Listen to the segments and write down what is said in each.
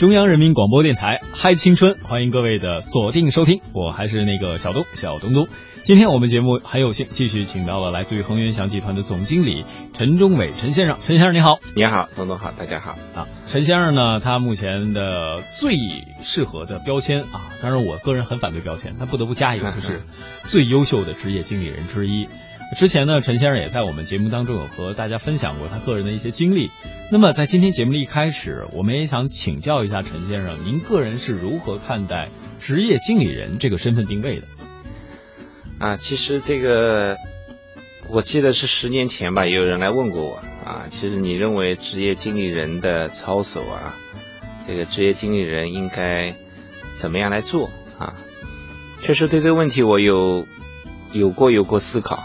中央人民广播电台嗨青春，欢迎各位的锁定收听，我还是那个小东小东东。今天我们节目很有幸继续请到了来自于恒源祥集团的总经理陈忠伟陈先生，陈先生你好，你好，东东好，大家好啊。陈先生呢，他目前的最适合的标签啊，当然我个人很反对标签，他不得不加一个，就是最优秀的职业经理人之一。之前呢，陈先生也在我们节目当中有和大家分享过他个人的一些经历。那么在今天节目的一开始，我们也想请教一下陈先生，您个人是如何看待职业经理人这个身份定位的？啊，其实这个我记得是十年前吧，也有人来问过我啊。其实你认为职业经理人的操守啊，这个职业经理人应该怎么样来做啊？确实对这个问题我有有过有过思考。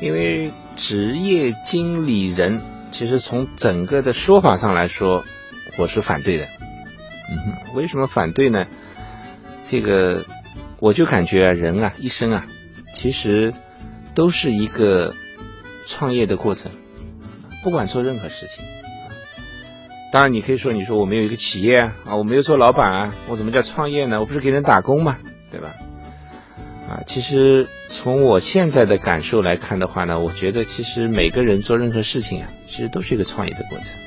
因为职业经理人其实从整个的说法上来说，我是反对的。嗯哼，为什么反对呢？这个我就感觉人啊，一生啊，其实都是一个创业的过程，不管做任何事情。当然，你可以说，你说我没有一个企业啊，我没有做老板啊，我怎么叫创业呢？我不是给人打工嘛，对吧？啊，其实从我现在的感受来看的话呢，我觉得其实每个人做任何事情啊，其实都是一个创业的过程。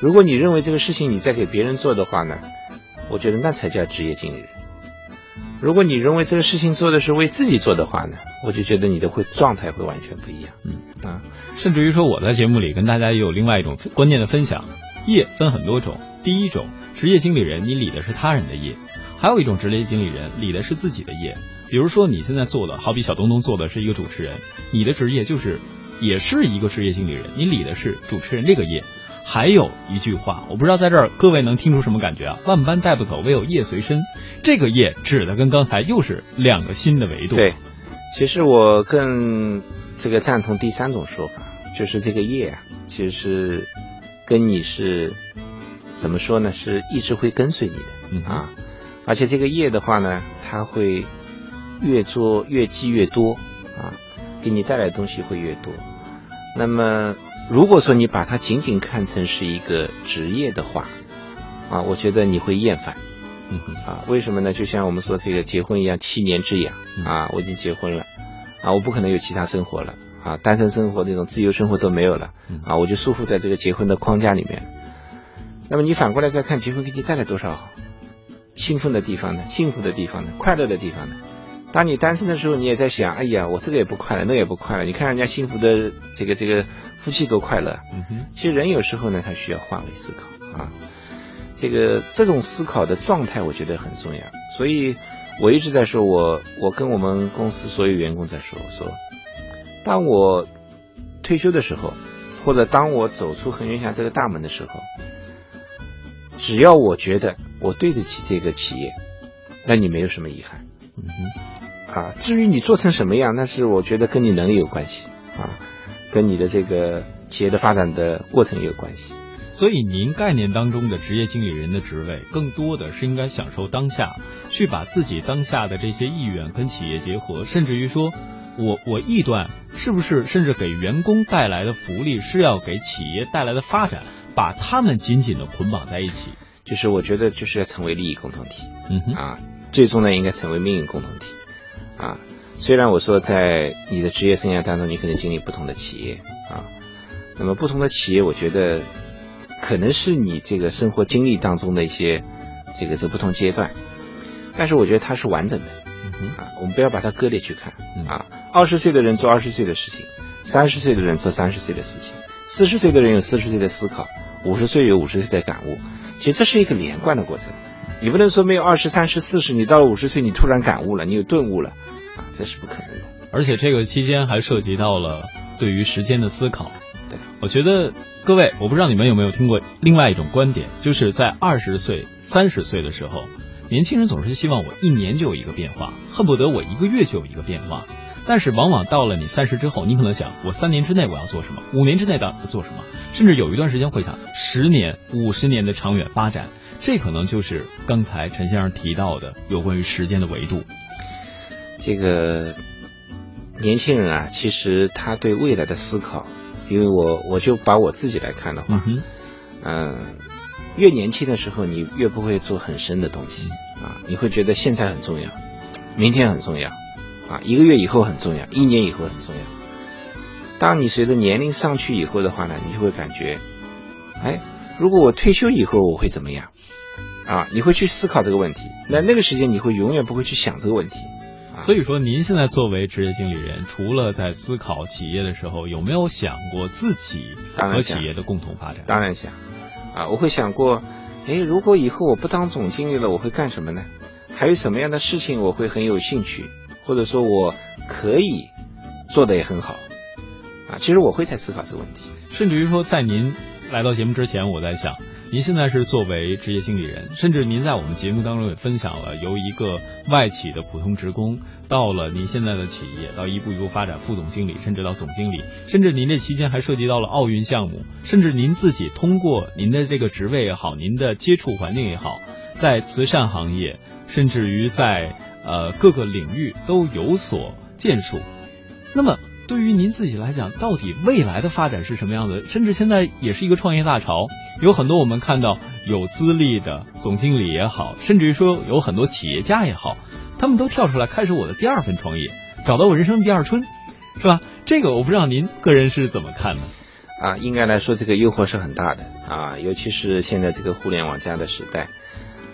如果你认为这个事情你在给别人做的话呢，我觉得那才叫职业经理人。如果你认为这个事情做的是为自己做的话呢，我就觉得你的会状态会完全不一样。嗯啊，甚至于说我在节目里跟大家也有另外一种观念的分享，业分很多种。第一种，职业经理人你理的是他人的业；还有一种职业经理人理的是自己的业。比如说你现在做的，好比小东东做的是一个主持人，你的职业就是也是一个职业经理人，你理的是主持人这个业。还有一句话，我不知道在这儿各位能听出什么感觉啊？万般带不走，唯有业随身。这个业指的跟刚才又是两个新的维度。对，其实我更这个赞同第三种说法，就是这个业啊，其实是跟你是怎么说呢？是一直会跟随你的啊，而且这个业的话呢，它会。越做越积越多啊，给你带来的东西会越多。那么，如果说你把它仅仅看成是一个职业的话，啊，我觉得你会厌烦。嗯啊，为什么呢？就像我们说这个结婚一样，七年之痒啊，我已经结婚了啊，我不可能有其他生活了啊，单身生活这种自由生活都没有了啊，我就束缚在这个结婚的框架里面。那么你反过来再看，结婚给你带来多少兴奋的地方呢？幸福的地方呢？快乐的地方呢？当你单身的时候，你也在想，哎呀，我这个也不快乐，那也不快乐。你看人家幸福的这个这个夫妻多快乐。嗯哼。其实人有时候呢，他需要换位思考啊。这个这种思考的状态，我觉得很重要。所以我一直在说，我我跟我们公司所有员工在说，我说，当我退休的时候，或者当我走出恒源祥这个大门的时候，只要我觉得我对得起这个企业，那你没有什么遗憾。嗯哼。啊，至于你做成什么样，那是我觉得跟你能力有关系啊，跟你的这个企业的发展的过程有关系。所以，您概念当中的职业经理人的职位，更多的是应该享受当下，去把自己当下的这些意愿跟企业结合，甚至于说，我我臆断是不是甚至给员工带来的福利是要给企业带来的发展，把他们紧紧的捆绑在一起。就是我觉得就是要成为利益共同体，嗯哼啊，最终呢应该成为命运共同体。啊，虽然我说在你的职业生涯当中，你可能经历不同的企业啊，那么不同的企业，我觉得可能是你这个生活经历当中的一些这个这不同阶段，但是我觉得它是完整的啊，我们不要把它割裂去看啊。二十岁的人做二十岁的事情，三十岁的人做三十岁的事情，四十岁的人有四十岁的思考，五十岁有五十岁的感悟，其实这是一个连贯的过程。你不能说没有二十三十四十，你到了五十岁，你突然感悟了，你有顿悟了，啊，这是不可能的。而且这个期间还涉及到了对于时间的思考。对，我觉得各位，我不知道你们有没有听过另外一种观点，就是在二十岁、三十岁的时候，年轻人总是希望我一年就有一个变化，恨不得我一个月就有一个变化。但是往往到了你三十之后，你可能想，我三年之内我要做什么？五年之内要做什么？甚至有一段时间会想十年、五十年的长远发展。这可能就是刚才陈先生提到的有关于时间的维度。这个年轻人啊，其实他对未来的思考，因为我我就把我自己来看的话，嗯，越年轻的时候，你越不会做很深的东西啊，你会觉得现在很重要，明天很重要，啊，一个月以后很重要，一年以后很重要。当你随着年龄上去以后的话呢，你就会感觉，哎，如果我退休以后我会怎么样？啊，你会去思考这个问题。那那个时间你会永远不会去想这个问题。所以说，您现在作为职业经理人，除了在思考企业的时候，有没有想过自己和企业的共同发展？当然想。啊，我会想过，哎，如果以后我不当总经理了，我会干什么呢？还有什么样的事情我会很有兴趣，或者说我可以做的也很好？啊，其实我会在思考这个问题。甚至于说，在您来到节目之前，我在想。您现在是作为职业经理人，甚至您在我们节目当中也分享了由一个外企的普通职工，到了您现在的企业，到一步一步发展副总经理，甚至到总经理，甚至您这期间还涉及到了奥运项目，甚至您自己通过您的这个职位也好，您的接触环境也好，在慈善行业，甚至于在呃各个领域都有所建树，那么。对于您自己来讲，到底未来的发展是什么样的？甚至现在也是一个创业大潮，有很多我们看到有资历的总经理也好，甚至于说有很多企业家也好，他们都跳出来开始我的第二份创业，找到我人生第二春，是吧？这个我不知道您个人是怎么看的？啊，应该来说这个诱惑是很大的啊，尤其是现在这个互联网加的时代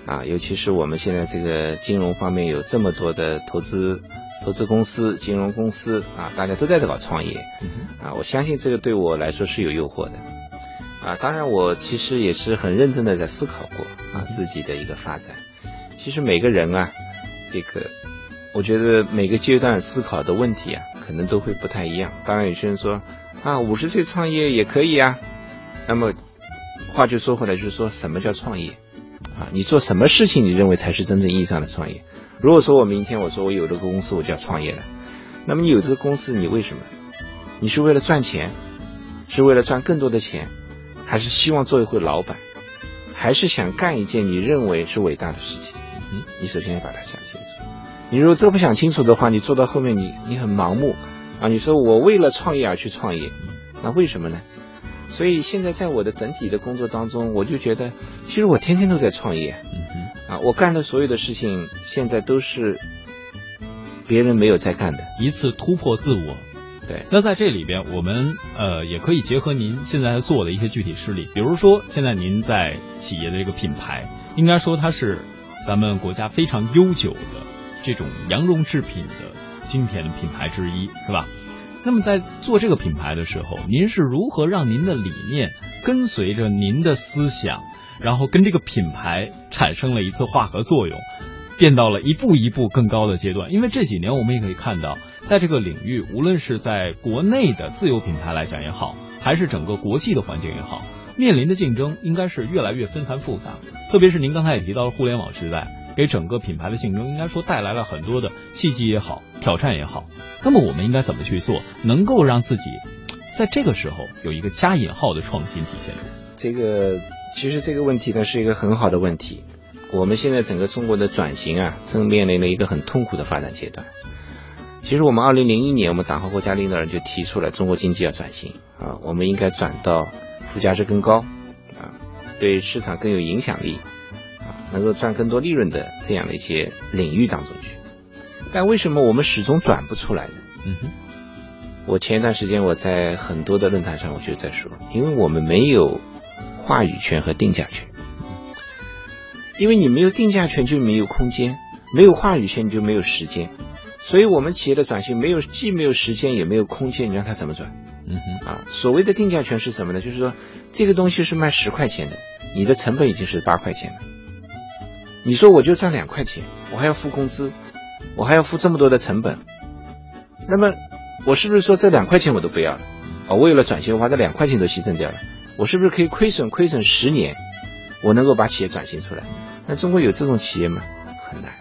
啊，尤其是我们现在这个金融方面有这么多的投资。投资公司、金融公司啊，大家都在这搞创业，啊，我相信这个对我来说是有诱惑的，啊，当然我其实也是很认真的在思考过啊自己的一个发展。其实每个人啊，这个我觉得每个阶段思考的问题啊，可能都会不太一样。当然有些人说啊，五十岁创业也可以啊。那么话就说回来，就是说什么叫创业啊？你做什么事情，你认为才是真正意义上的创业？如果说我明天我说我有这个公司我就要创业了，那么你有这个公司你为什么？你是为了赚钱，是为了赚更多的钱，还是希望做一回老板，还是想干一件你认为是伟大的事情？嗯，你首先要把它想清楚。你如果这不想清楚的话，你做到后面你你很盲目啊！你说我为了创业而去创业，那为什么呢？所以现在在我的整体的工作当中，我就觉得其实我天天都在创业。嗯啊，我干的所有的事情，现在都是别人没有在干的，一次突破自我。对，那在这里边，我们呃也可以结合您现在做的一些具体事例，比如说现在您在企业的这个品牌，应该说它是咱们国家非常悠久的这种羊绒制品的经典的品牌之一，是吧？那么在做这个品牌的时候，您是如何让您的理念跟随着您的思想？然后跟这个品牌产生了一次化合作用，变到了一步一步更高的阶段。因为这几年我们也可以看到，在这个领域，无论是在国内的自有品牌来讲也好，还是整个国际的环境也好，面临的竞争应该是越来越纷繁复杂。特别是您刚才也提到了互联网时代，给整个品牌的竞争应该说带来了很多的契机也好，挑战也好。那么我们应该怎么去做，能够让自己在这个时候有一个加引号的创新体现出？这个。其实这个问题呢是一个很好的问题。我们现在整个中国的转型啊，正面临了一个很痛苦的发展阶段。其实我们二零零一年，我们党和国家领导人就提出了中国经济要转型啊，我们应该转到附加值更高啊，对市场更有影响力，能够赚更多利润的这样的一些领域当中去。但为什么我们始终转不出来呢？嗯哼，我前一段时间我在很多的论坛上我就在说，因为我们没有。话语权和定价权，因为你没有定价权就没有空间，没有话语权你就没有时间，所以我们企业的转型没有既没有时间也没有空间，你让它怎么转？嗯哼啊，所谓的定价权是什么呢？就是说这个东西是卖十块钱的，你的成本已经是八块钱了，你说我就赚两块钱，我还要付工资，我还要付这么多的成本，那么我是不是说这两块钱我都不要了？啊，为了转型，我把这两块钱都牺牲掉了。我是不是可以亏损亏损十年，我能够把企业转型出来？那中国有这种企业吗？很难，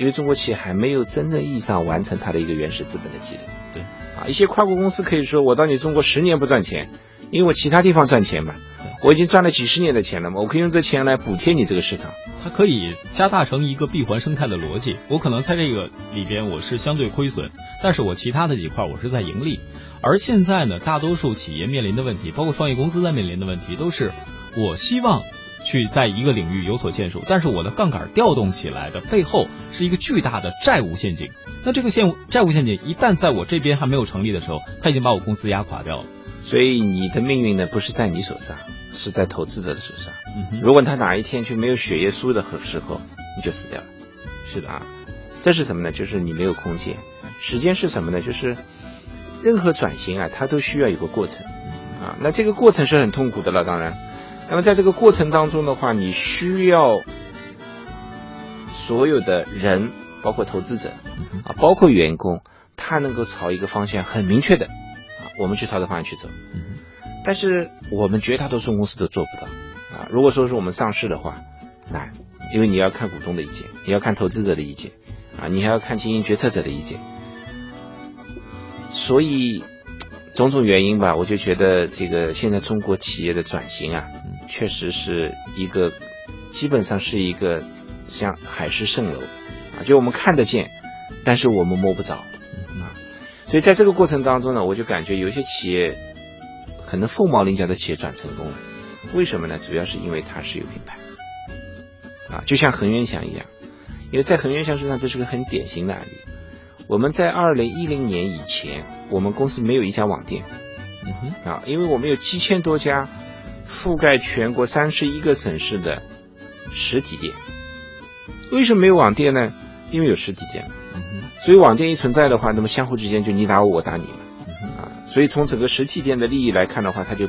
因为中国企业还没有真正意义上完成它的一个原始资本的积累。对，啊，一些跨国公司可以说，我到你中国十年不赚钱，因为我其他地方赚钱嘛，我已经赚了几十年的钱了嘛，我可以用这钱来补贴你这个市场。它可以加大成一个闭环生态的逻辑。我可能在这个里边我是相对亏损，但是我其他的几块我是在盈利。而现在呢，大多数企业面临的问题，包括创业公司在面临的问题，都是我希望去在一个领域有所建树，但是我的杠杆调动起来的背后是一个巨大的债务陷阱。那这个陷债务陷阱一旦在我这边还没有成立的时候，它已经把我公司压垮掉了。所以你的命运呢，不是在你手上，是在投资者的手上。如果他哪一天就没有血液输的时候，你就死掉了。是的啊，这是什么呢？就是你没有空间。时间是什么呢？就是任何转型啊，它都需要有个过程啊。那这个过程是很痛苦的了，当然。那么在这个过程当中的话，你需要所有的人，包括投资者啊，包括员工，他能够朝一个方向很明确的啊。我们去朝着方向去走，但是我们绝大多数公司都做不到啊。如果说是我们上市的话，难，因为你要看股东的意见，你要看投资者的意见，啊，你还要看经营决策者的意见。所以种种原因吧，我就觉得这个现在中国企业的转型啊，确实是一个基本上是一个像海市蜃楼啊，就我们看得见，但是我们摸不着啊。所以在这个过程当中呢，我就感觉有些企业可能凤毛麟角的企业转成功了，为什么呢？主要是因为它是有品牌，啊，就像恒源祥一样，因为在恒源祥身上这是个很典型的案例。我们在二零一零年以前，我们公司没有一家网店，嗯哼，啊，因为我们有七千多家覆盖全国三十一个省市的实体店。为什么没有网店呢？因为有实体店。所以网店一存在的话，那么相互之间就你打我，我打你嘛，啊，所以从整个实体店的利益来看的话，他就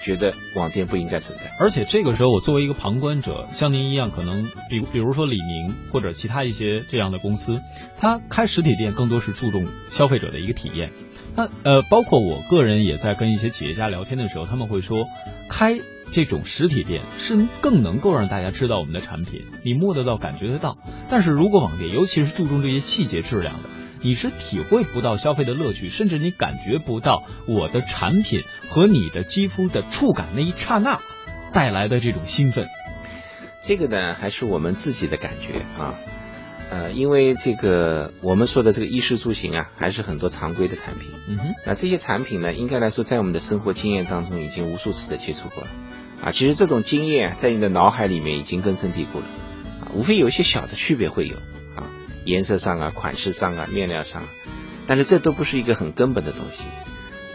觉得网店不应该存在。而且这个时候，我作为一个旁观者，像您一样，可能比比如说李宁或者其他一些这样的公司，他开实体店更多是注重消费者的一个体验。那呃，包括我个人也在跟一些企业家聊天的时候，他们会说开。这种实体店是更能够让大家知道我们的产品，你摸得到、感觉得到。但是如果网店，尤其是注重这些细节质量的，你是体会不到消费的乐趣，甚至你感觉不到我的产品和你的肌肤的触感那一刹那带来的这种兴奋。这个呢，还是我们自己的感觉啊。呃，因为这个我们说的这个衣食住行啊，还是很多常规的产品。嗯哼。那这些产品呢，应该来说，在我们的生活经验当中，已经无数次的接触过了。啊，其实这种经验在你的脑海里面已经根深蒂固了。啊，无非有一些小的区别会有啊，颜色上啊、款式上啊、面料上，但是这都不是一个很根本的东西。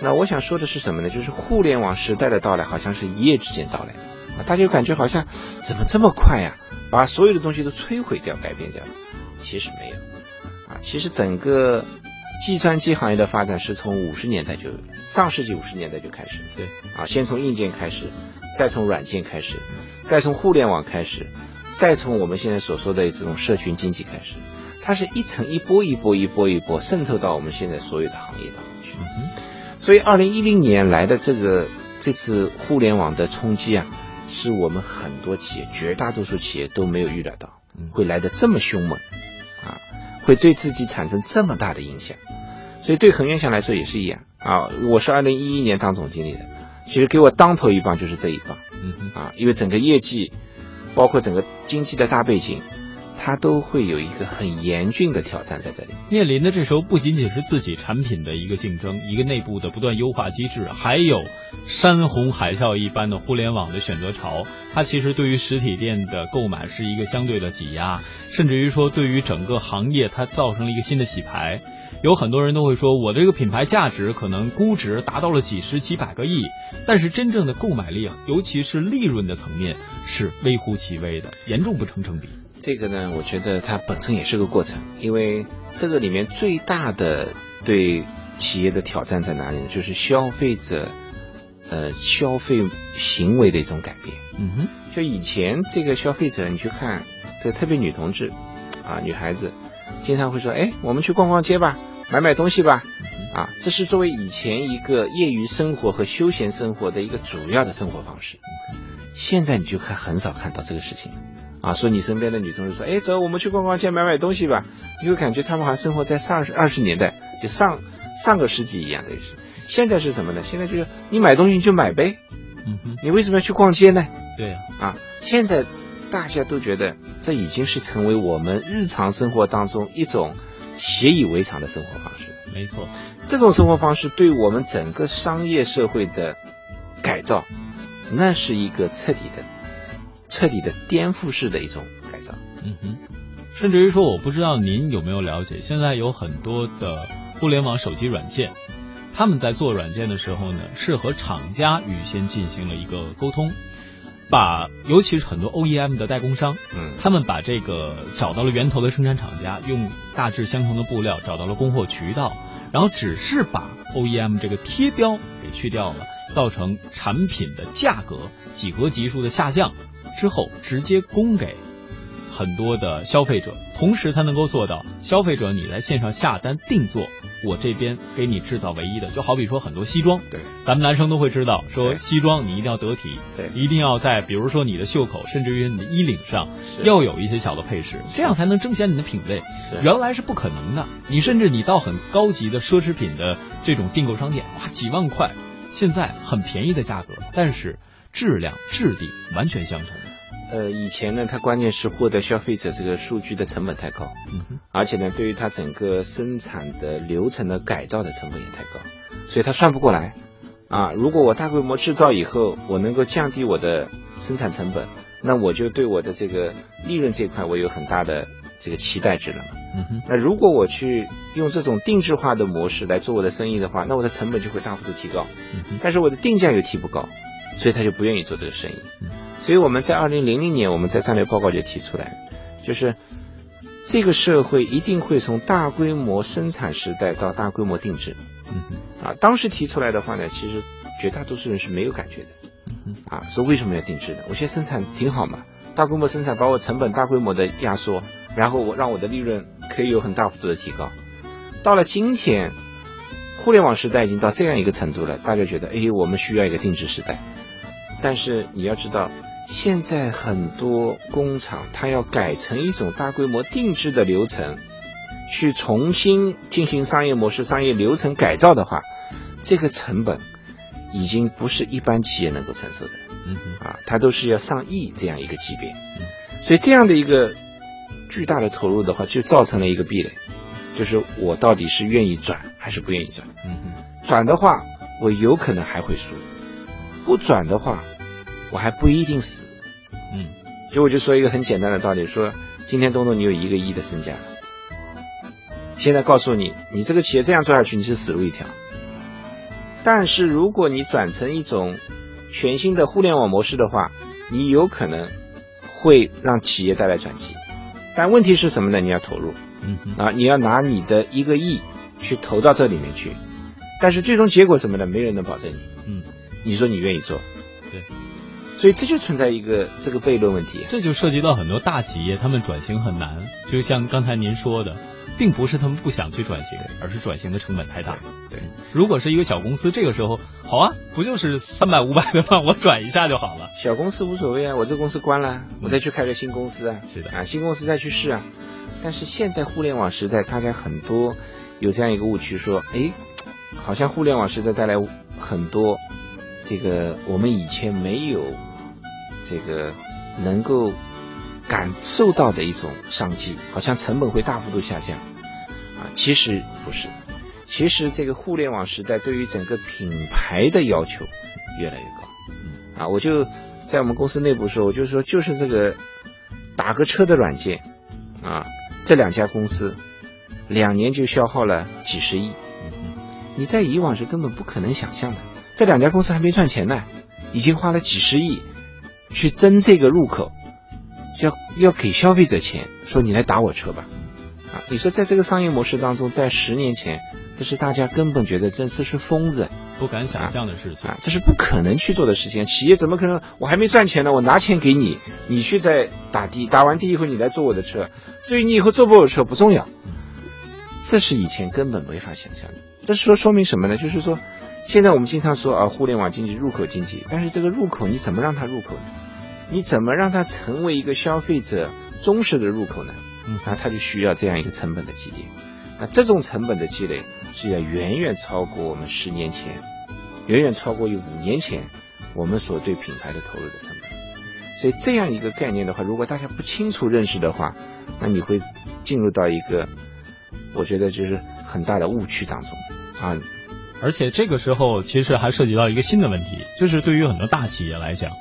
那我想说的是什么呢？就是互联网时代的到来，好像是一夜之间到来。啊，大家感觉好像怎么这么快呀？把所有的东西都摧毁掉、改变掉。其实没有，啊，其实整个计算机行业的发展是从五十年代就上世纪五十年代就开始，对，啊，先从硬件开始，再从软件开始，再从互联网开始，再从我们现在所说的这种社群经济开始，它是一层一波一波一波一波渗透到我们现在所有的行业当中去。所以，二零一零年来的这个这次互联网的冲击啊，是我们很多企业绝大多数企业都没有预料到会来的这么凶猛。啊会对自己产生这么大的影响，所以对恒源祥来说也是一样啊。我是二零一一年当总经理的，其实给我当头一棒就是这一棒，嗯啊，因为整个业绩，包括整个经济的大背景。它都会有一个很严峻的挑战在这里。面临的这时候不仅仅是自己产品的一个竞争，一个内部的不断优化机制，还有山洪海啸一般的互联网的选择潮。它其实对于实体店的购买是一个相对的挤压，甚至于说对于整个行业它造成了一个新的洗牌。有很多人都会说，我这个品牌价值可能估值达到了几十几百个亿，但是真正的购买力，尤其是利润的层面是微乎其微的，严重不成正比。这个呢，我觉得它本身也是个过程，因为这个里面最大的对企业的挑战在哪里呢？就是消费者，呃，消费行为的一种改变。嗯哼，就以前这个消费者，你去看，这特别女同志，啊，女孩子，经常会说，哎，我们去逛逛街吧，买买东西吧，啊，这是作为以前一个业余生活和休闲生活的一个主要的生活方式。现在你就看很少看到这个事情。啊，说你身边的女同事说，哎，走，我们去逛逛街，买买东西吧。你会感觉他们好像生活在上二十年代，就上上个世纪一样的是。现在是什么呢？现在就是你买东西你就买呗，嗯哼，你为什么要去逛街呢？对，啊，现在大家都觉得这已经是成为我们日常生活当中一种习以为常的生活方式。没错，这种生活方式对我们整个商业社会的改造，那是一个彻底的。彻底的颠覆式的一种改造。嗯哼，甚至于说，我不知道您有没有了解，现在有很多的互联网手机软件，他们在做软件的时候呢，是和厂家预先进行了一个沟通。把，尤其是很多 OEM 的代工商，嗯，他们把这个找到了源头的生产厂家，用大致相同的布料找到了供货渠道，然后只是把 OEM 这个贴标给去掉了，造成产品的价格几何级数的下降之后，直接供给。很多的消费者，同时它能够做到消费者你在线上下单定做，我这边给你制造唯一的，就好比说很多西装，对，咱们男生都会知道，说西装你一定要得体，对，一定要在比如说你的袖口，甚至于你的衣领上要有一些小的配饰，这样才能彰显你的品味。原来是不可能的，你甚至你到很高级的奢侈品的这种订购商店，哇，几万块，现在很便宜的价格，但是质量质地完全相同。呃，以前呢，它关键是获得消费者这个数据的成本太高，嗯，而且呢，对于它整个生产的流程的改造的成本也太高，所以它算不过来。啊，如果我大规模制造以后，我能够降低我的生产成本，那我就对我的这个利润这一块我有很大的这个期待值了嘛。嗯哼。那如果我去用这种定制化的模式来做我的生意的话，那我的成本就会大幅度提高。但是我的定价又提不高，所以他就不愿意做这个生意。所以我们在二零零零年，我们在战略报告就提出来，就是这个社会一定会从大规模生产时代到大规模定制。嗯。啊，当时提出来的话呢，其实绝大多数人是没有感觉的。啊，说为什么要定制呢？我现在生产挺好嘛，大规模生产把我成本大规模的压缩，然后我让我的利润可以有很大幅度的提高。到了今天，互联网时代已经到这样一个程度了，大家觉得，哎，我们需要一个定制时代。但是你要知道。现在很多工厂，它要改成一种大规模定制的流程，去重新进行商业模式、商业流程改造的话，这个成本已经不是一般企业能够承受的。嗯啊，它都是要上亿这样一个级别。所以这样的一个巨大的投入的话，就造成了一个壁垒，就是我到底是愿意转还是不愿意转？嗯转的话，我有可能还会输；不转的话，我还不一定死，嗯，就我就说一个很简单的道理，说今天东东你有一个亿的身价，现在告诉你，你这个企业这样做下去你是死路一条。但是如果你转成一种全新的互联网模式的话，你有可能会让企业带来转机。但问题是什么呢？你要投入，嗯啊，你要拿你的一个亿去投到这里面去，但是最终结果什么呢？没人能保证你，嗯，你说你愿意做？对。所以这就存在一个这个悖论问题，这就涉及到很多大企业，他们转型很难。就像刚才您说的，并不是他们不想去转型，而是转型的成本太大。对，如果是一个小公司，这个时候好啊，不就是三百五百的吗？我转一下就好了。小公司无所谓啊，我这公司关了，我再去开个新公司啊。是的啊，新公司再去试啊。但是现在互联网时代，大家很多有这样一个误区，说，哎，好像互联网时代带来很多这个我们以前没有。这个能够感受到的一种商机，好像成本会大幅度下降啊，其实不是，其实这个互联网时代对于整个品牌的要求越来越高啊。我就在我们公司内部说，我就说就是这个打个车的软件啊，这两家公司两年就消耗了几十亿，你在以往是根本不可能想象的。这两家公司还没赚钱呢，已经花了几十亿。去争这个入口，要要给消费者钱，说你来打我车吧，啊，你说在这个商业模式当中，在十年前，这是大家根本觉得这次是疯子，不敢想象的事情啊，这是不可能去做的事情。企业怎么可能？我还没赚钱呢，我拿钱给你，你去再打的，打完的以后你来坐我的车，至于你以后坐不坐车不重要，这是以前根本没法想象的。这说说明什么呢？就是说。现在我们经常说啊，互联网经济、入口经济，但是这个入口你怎么让它入口呢？你怎么让它成为一个消费者忠实的入口呢？嗯，那它就需要这样一个成本的积淀。那这种成本的积累是要远远超过我们十年前，远远超过于五年前我们所对品牌的投入的成本。所以这样一个概念的话，如果大家不清楚认识的话，那你会进入到一个我觉得就是很大的误区当中啊。而且这个时候，其实还涉及到一个新的问题，就是对于很多大企业来讲，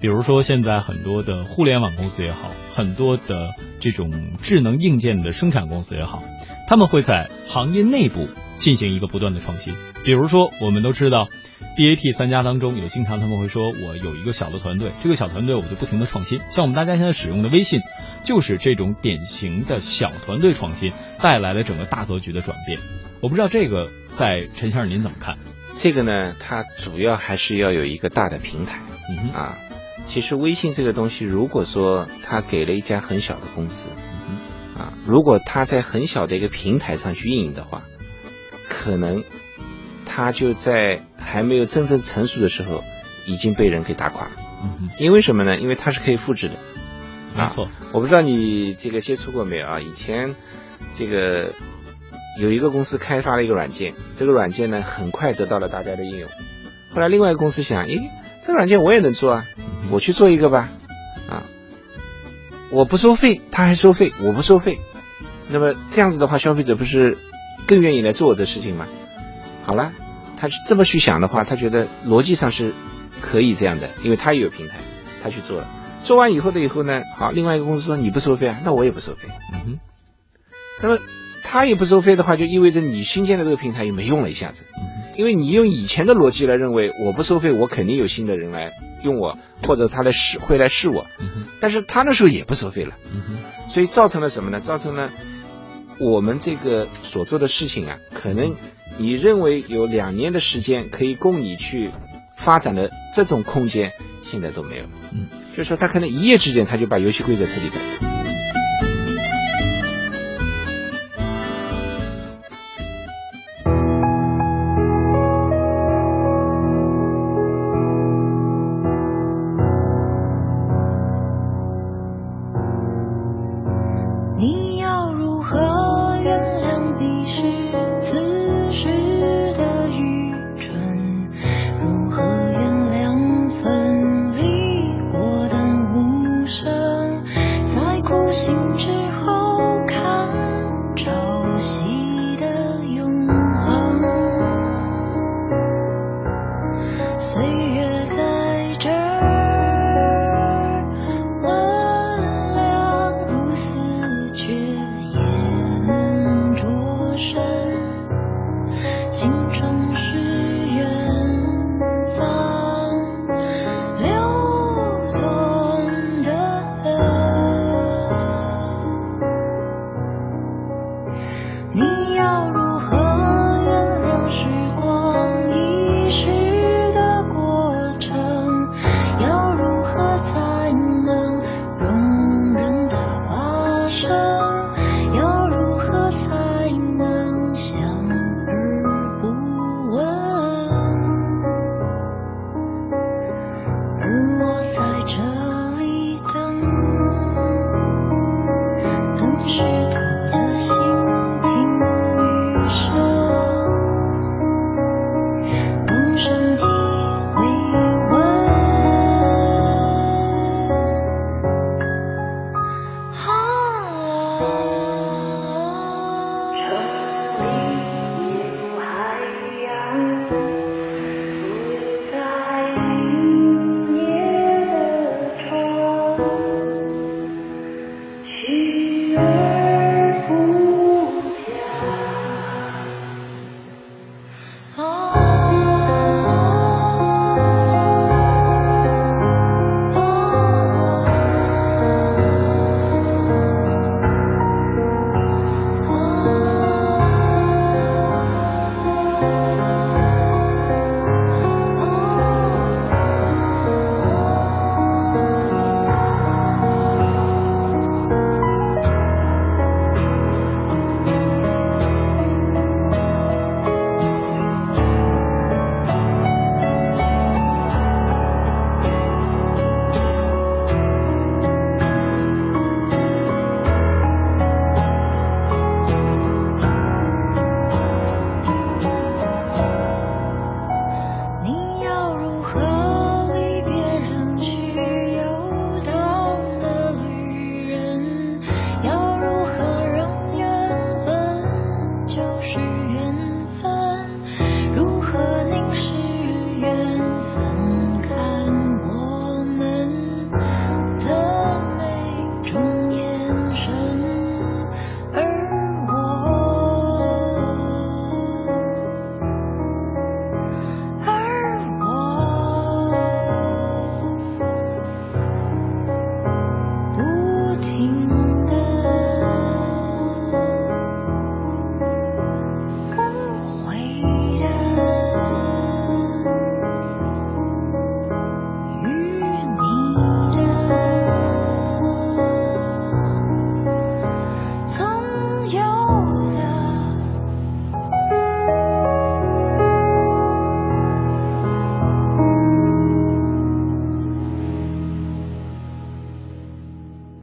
比如说现在很多的互联网公司也好，很多的这种智能硬件的生产公司也好，他们会在行业内部进行一个不断的创新。比如说，我们都知道，BAT 三家当中有经常他们会说，我有一个小的团队，这个小团队我就不停的创新。像我们大家现在使用的微信，就是这种典型的小团队创新带来了整个大格局的转变。我不知道这个在陈先生您怎么看？这个呢，它主要还是要有一个大的平台。嗯啊，其实微信这个东西，如果说它给了一家很小的公司，啊，如果它在很小的一个平台上去运营的话，可能。它就在还没有真正成熟的时候，已经被人给打垮了。嗯因为什么呢？因为它是可以复制的。没错。我不知道你这个接触过没有啊？以前这个有一个公司开发了一个软件，这个软件呢很快得到了大家的应用。后来另外一个公司想，诶，这个软件我也能做啊，我去做一个吧。啊，我不收费，他还收费，我不收费。那么这样子的话，消费者不是更愿意来做我这事情吗？好了，他这么去想的话，他觉得逻辑上是可以这样的，因为他也有平台，他去做了。做完以后的以后呢，好，另外一个公司说你不收费啊，那我也不收费。嗯哼。那么他也不收费的话，就意味着你新建的这个平台也没用了，一下子。因为你用以前的逻辑来认为，我不收费，我肯定有新的人来用我，或者他来试会来试我。嗯但是他那时候也不收费了。所以造成了什么呢？造成了我们这个所做的事情啊，可能。你认为有两年的时间可以供你去发展的这种空间，现在都没有。嗯，就是说他可能一夜之间他就把游戏规则彻底改。